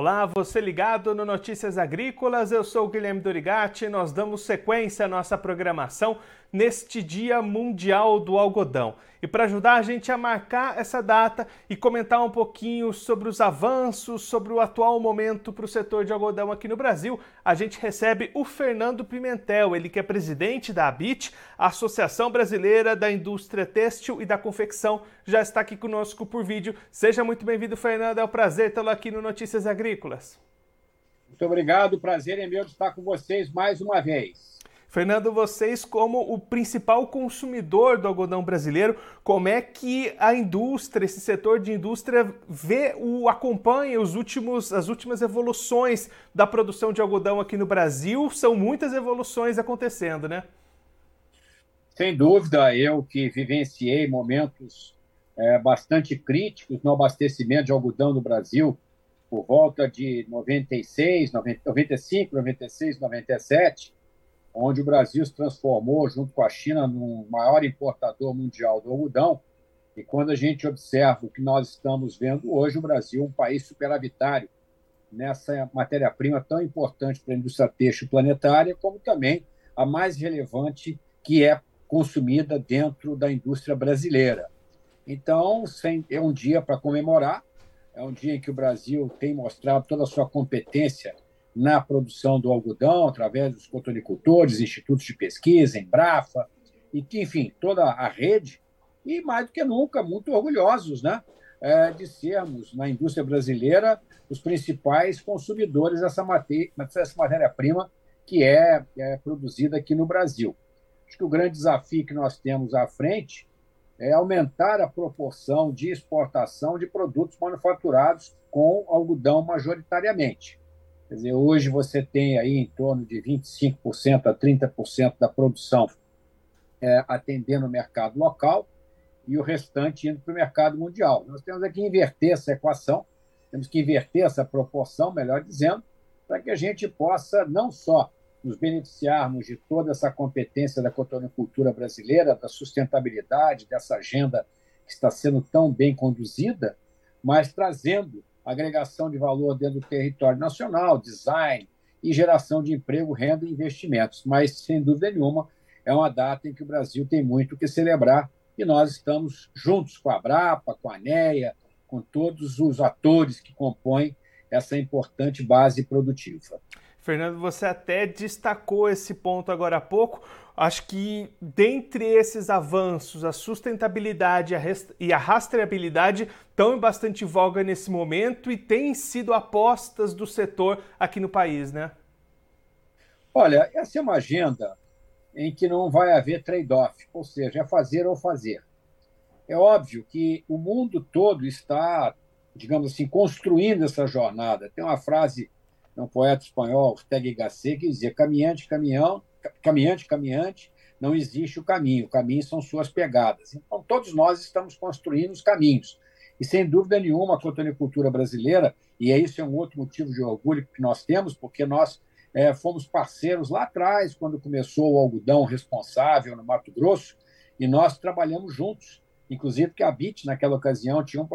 Olá, você ligado no Notícias Agrícolas, eu sou o Guilherme Dorigati. Nós damos sequência à nossa programação neste Dia Mundial do Algodão. E para ajudar a gente a marcar essa data e comentar um pouquinho sobre os avanços, sobre o atual momento para o setor de algodão aqui no Brasil, a gente recebe o Fernando Pimentel, ele que é presidente da ABIT, Associação Brasileira da Indústria Têxtil e da Confecção, já está aqui conosco por vídeo. Seja muito bem-vindo, Fernando, é um prazer tê-lo aqui no Notícias Agrícolas. Muito obrigado, o prazer é meu estar com vocês mais uma vez. Fernando, vocês como o principal consumidor do algodão brasileiro, como é que a indústria, esse setor de indústria vê o acompanha os últimos as últimas evoluções da produção de algodão aqui no Brasil? São muitas evoluções acontecendo, né? Sem dúvida, eu que vivenciei momentos é, bastante críticos no abastecimento de algodão no Brasil, por volta de 96, 90, 95, 96, 97, onde o Brasil se transformou, junto com a China, no maior importador mundial do algodão. E quando a gente observa o que nós estamos vendo hoje, o Brasil é um país superavitário nessa matéria-prima tão importante para a indústria têxtil planetária, como também a mais relevante que é consumida dentro da indústria brasileira. Então, é um dia para comemorar, é um dia em que o Brasil tem mostrado toda a sua competência na produção do algodão, através dos cotonicultores, institutos de pesquisa, Embrafa, e, enfim, toda a rede, e mais do que nunca, muito orgulhosos né, é, de sermos, na indústria brasileira, os principais consumidores dessa matéria-prima que é, é produzida aqui no Brasil. Acho que o grande desafio que nós temos à frente é aumentar a proporção de exportação de produtos manufaturados com algodão majoritariamente. Quer dizer, hoje você tem aí em torno de 25% a 30% da produção é, atendendo o mercado local e o restante indo para o mercado mundial. Nós temos aqui que inverter essa equação, temos que inverter essa proporção, melhor dizendo, para que a gente possa não só nos beneficiarmos de toda essa competência da cotonicultura brasileira, da sustentabilidade, dessa agenda que está sendo tão bem conduzida, mas trazendo agregação de valor dentro do território nacional, design e geração de emprego, renda e investimentos. Mas, sem dúvida nenhuma, é uma data em que o Brasil tem muito que celebrar e nós estamos juntos com a Brapa, com a ANEA, com todos os atores que compõem essa importante base produtiva. Fernando, você até destacou esse ponto agora há pouco. Acho que dentre esses avanços, a sustentabilidade e a rastreabilidade estão em bastante voga nesse momento e têm sido apostas do setor aqui no país, né? Olha, essa é uma agenda em que não vai haver trade-off, ou seja, é fazer ou fazer. É óbvio que o mundo todo está, digamos assim, construindo essa jornada. Tem uma frase de um poeta espanhol, Ortega y Gasset, que dizia: caminhante, caminhão, caminhante, caminhante, não existe o caminho, o caminho são suas pegadas. Então, todos nós estamos construindo os caminhos. E, sem dúvida nenhuma, a cotonicultura brasileira, e isso é um outro motivo de orgulho que nós temos, porque nós é, fomos parceiros lá atrás, quando começou o algodão responsável no Mato Grosso, e nós trabalhamos juntos. Inclusive, que a BIT, naquela ocasião, tinha um,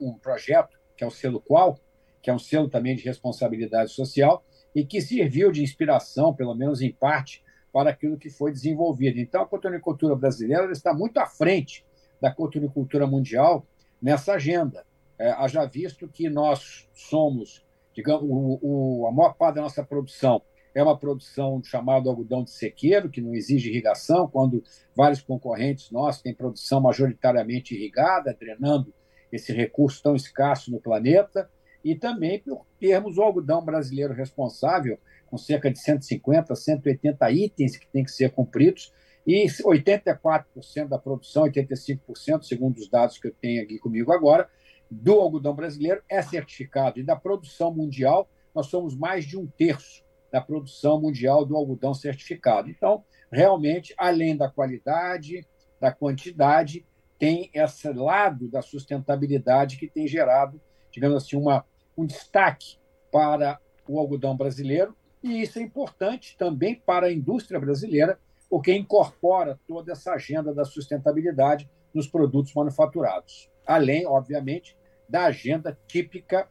um projeto, que é o selo Qual, que é um selo também de responsabilidade social, e que serviu de inspiração, pelo menos em parte, para aquilo que foi desenvolvido. Então, a cotonicultura brasileira está muito à frente da cotonicultura mundial nessa agenda. É, haja visto que nós somos, digamos, o, o, a maior parte da nossa produção é uma produção chamada algodão de sequeiro, que não exige irrigação, quando vários concorrentes nossos têm produção majoritariamente irrigada, drenando esse recurso tão escasso no planeta, e também por termos o algodão brasileiro responsável com cerca de 150, 180 itens que têm que ser cumpridos, e 84% da produção, 85%, segundo os dados que eu tenho aqui comigo agora, do algodão brasileiro é certificado. E da produção mundial, nós somos mais de um terço da produção mundial do algodão certificado. Então, realmente, além da qualidade, da quantidade, tem esse lado da sustentabilidade que tem gerado, digamos assim, uma, um destaque para o algodão brasileiro e isso é importante também para a indústria brasileira, porque incorpora toda essa agenda da sustentabilidade nos produtos manufaturados. Além, obviamente, da agenda típica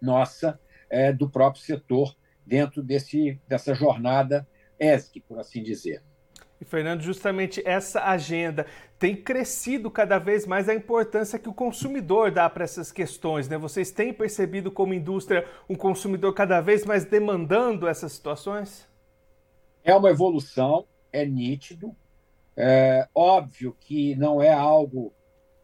nossa é, do próprio setor dentro desse, dessa jornada ESG, por assim dizer. Fernando, justamente essa agenda tem crescido cada vez mais a importância que o consumidor dá para essas questões. Né? Vocês têm percebido como indústria um consumidor cada vez mais demandando essas situações? É uma evolução, é nítido. É óbvio que não é algo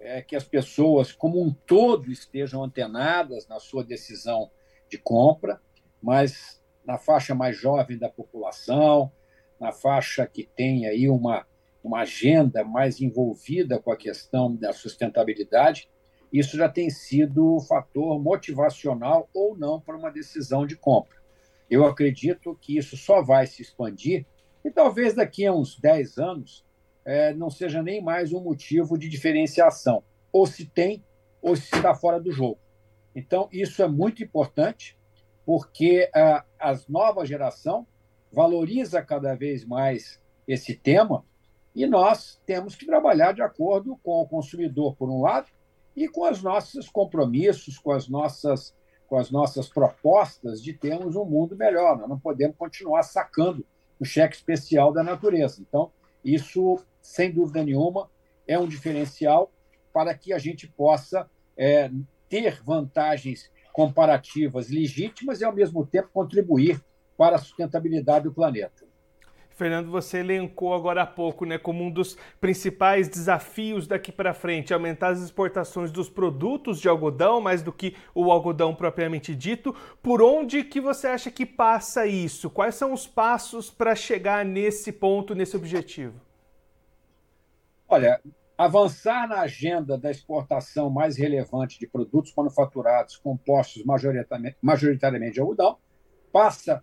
é, que as pessoas, como um todo, estejam antenadas na sua decisão de compra, mas na faixa mais jovem da população, na faixa que tem aí uma, uma agenda mais envolvida com a questão da sustentabilidade, isso já tem sido um fator motivacional ou não para uma decisão de compra. Eu acredito que isso só vai se expandir e talvez daqui a uns 10 anos é, não seja nem mais um motivo de diferenciação. Ou se tem, ou se está fora do jogo. Então, isso é muito importante, porque a, a nova geração valoriza cada vez mais esse tema e nós temos que trabalhar de acordo com o consumidor, por um lado, e com os nossos compromissos, com as nossas, com as nossas propostas de termos um mundo melhor. Nós não podemos continuar sacando o cheque especial da natureza. Então, isso, sem dúvida nenhuma, é um diferencial para que a gente possa é, ter vantagens comparativas legítimas e, ao mesmo tempo, contribuir para a sustentabilidade do planeta. Fernando, você elencou agora há pouco, né, como um dos principais desafios daqui para frente, aumentar as exportações dos produtos de algodão, mais do que o algodão propriamente dito. Por onde que você acha que passa isso? Quais são os passos para chegar nesse ponto, nesse objetivo? Olha, avançar na agenda da exportação mais relevante de produtos manufaturados compostos majoritariamente, majoritariamente de algodão passa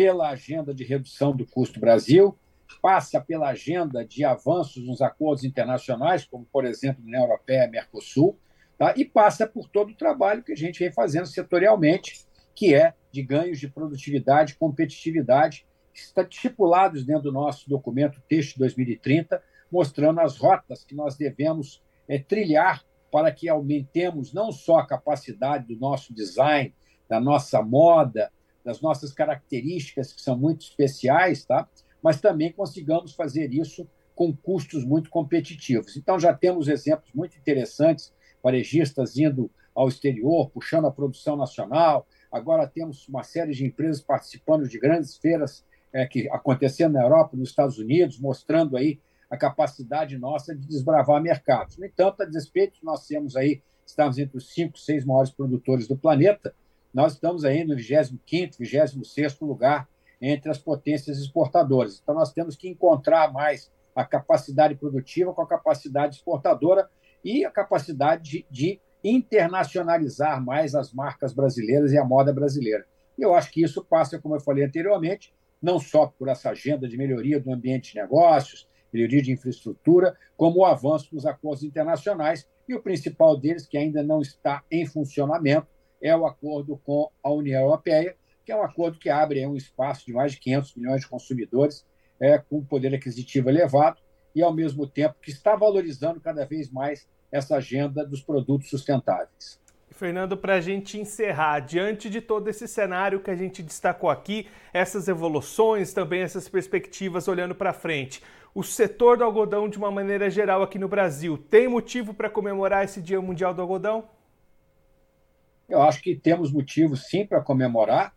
pela agenda de redução do custo Brasil, passa pela agenda de avanços nos acordos internacionais, como, por exemplo, União Europeia e Mercosul, tá? e passa por todo o trabalho que a gente vem fazendo setorialmente, que é de ganhos de produtividade e competitividade, estipulados dentro do nosso documento Texto 2030, mostrando as rotas que nós devemos é, trilhar para que aumentemos não só a capacidade do nosso design, da nossa moda, das nossas características, que são muito especiais, tá? mas também consigamos fazer isso com custos muito competitivos. Então, já temos exemplos muito interessantes, varejistas indo ao exterior, puxando a produção nacional. Agora temos uma série de empresas participando de grandes feiras é, que acontecendo na Europa, nos Estados Unidos, mostrando aí a capacidade nossa de desbravar mercados. No entanto, a despeito nós temos aí, estamos entre os cinco, seis maiores produtores do planeta, nós estamos aí no 25º, 26º lugar entre as potências exportadoras. Então, nós temos que encontrar mais a capacidade produtiva com a capacidade exportadora e a capacidade de, de internacionalizar mais as marcas brasileiras e a moda brasileira. E eu acho que isso passa, como eu falei anteriormente, não só por essa agenda de melhoria do ambiente de negócios, melhoria de infraestrutura, como o avanço dos acordos internacionais, e o principal deles, que ainda não está em funcionamento, é o acordo com a União Europeia, que é um acordo que abre um espaço de mais de 500 milhões de consumidores é, com poder aquisitivo elevado e, ao mesmo tempo, que está valorizando cada vez mais essa agenda dos produtos sustentáveis. Fernando, para a gente encerrar, diante de todo esse cenário que a gente destacou aqui, essas evoluções, também essas perspectivas olhando para frente, o setor do algodão, de uma maneira geral aqui no Brasil, tem motivo para comemorar esse Dia Mundial do Algodão? Eu acho que temos motivos sim para comemorar,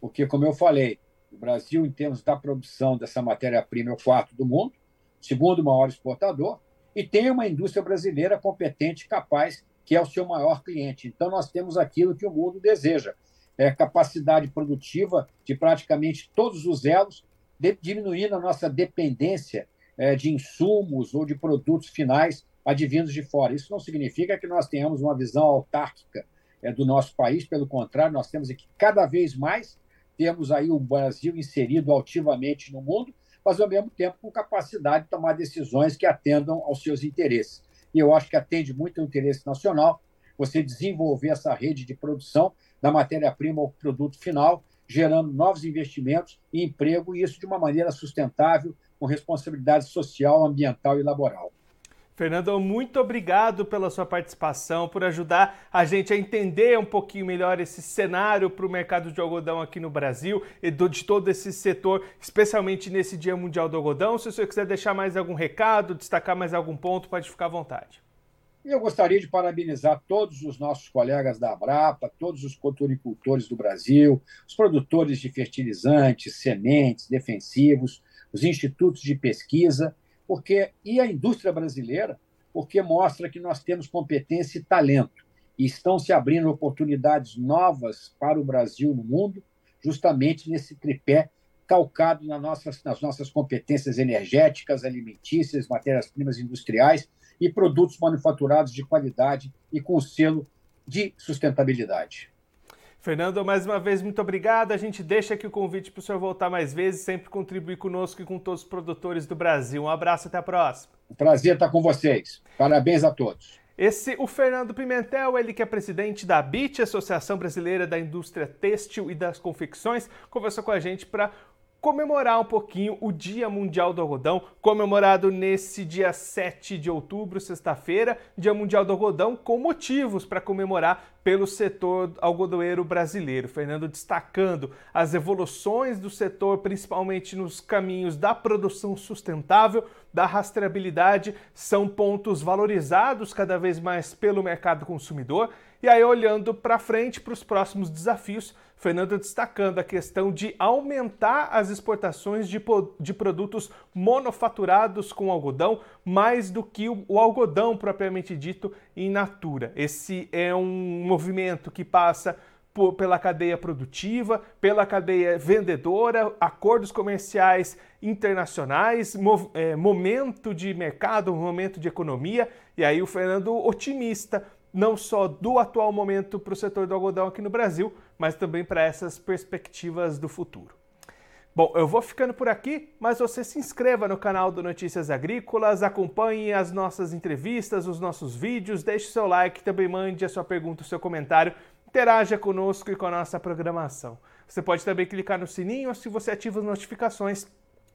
porque, como eu falei, o Brasil, em termos da produção dessa matéria-prima, é o quarto do mundo, segundo maior exportador, e tem uma indústria brasileira competente, capaz, que é o seu maior cliente. Então, nós temos aquilo que o mundo deseja: é capacidade produtiva de praticamente todos os elos, de, diminuindo a nossa dependência é, de insumos ou de produtos finais advindos de fora. Isso não significa que nós tenhamos uma visão autárquica é, do nosso país, pelo contrário, nós temos aqui cada vez mais, temos aí o Brasil inserido altivamente no mundo, mas ao mesmo tempo com capacidade de tomar decisões que atendam aos seus interesses. E eu acho que atende muito ao interesse nacional você desenvolver essa rede de produção da matéria-prima ao produto final, gerando novos investimentos e emprego, e isso de uma maneira sustentável, com responsabilidade social, ambiental e laboral. Fernando, muito obrigado pela sua participação, por ajudar a gente a entender um pouquinho melhor esse cenário para o mercado de algodão aqui no Brasil e de todo esse setor, especialmente nesse Dia Mundial do Algodão. Se o senhor quiser deixar mais algum recado, destacar mais algum ponto, pode ficar à vontade. Eu gostaria de parabenizar todos os nossos colegas da Abrapa, todos os coturicultores do Brasil, os produtores de fertilizantes, sementes, defensivos, os institutos de pesquisa porque e a indústria brasileira, porque mostra que nós temos competência e talento e estão se abrindo oportunidades novas para o Brasil no mundo, justamente nesse tripé calcado nas nossas, nas nossas competências energéticas, alimentícias, matérias-primas industriais e produtos manufaturados de qualidade e com selo de sustentabilidade. Fernando, mais uma vez, muito obrigado. A gente deixa aqui o convite para o senhor voltar mais vezes, sempre contribuir conosco e com todos os produtores do Brasil. Um abraço, até a próxima. Prazer estar com vocês. Parabéns a todos. Esse, o Fernando Pimentel, ele que é presidente da BIT, Associação Brasileira da Indústria Têxtil e das Confecções, conversou com a gente para comemorar um pouquinho o Dia Mundial do Algodão, comemorado nesse dia 7 de outubro, sexta-feira, Dia Mundial do Algodão, com motivos para comemorar pelo setor algodoeiro brasileiro. Fernando destacando as evoluções do setor, principalmente nos caminhos da produção sustentável, da rastreabilidade, são pontos valorizados cada vez mais pelo mercado consumidor. E aí, olhando para frente, para os próximos desafios, Fernando destacando a questão de aumentar as exportações de, de produtos monofaturados com algodão, mais do que o, o algodão propriamente dito in natura. Esse é um movimento que passa por, pela cadeia produtiva, pela cadeia vendedora, acordos comerciais internacionais, mov, é, momento de mercado, momento de economia, e aí o Fernando otimista não só do atual momento para o setor do algodão aqui no Brasil, mas também para essas perspectivas do futuro. Bom, eu vou ficando por aqui, mas você se inscreva no canal do Notícias Agrícolas, acompanhe as nossas entrevistas, os nossos vídeos, deixe seu like, também mande a sua pergunta, o seu comentário, interaja conosco e com a nossa programação. Você pode também clicar no sininho se você ativa as notificações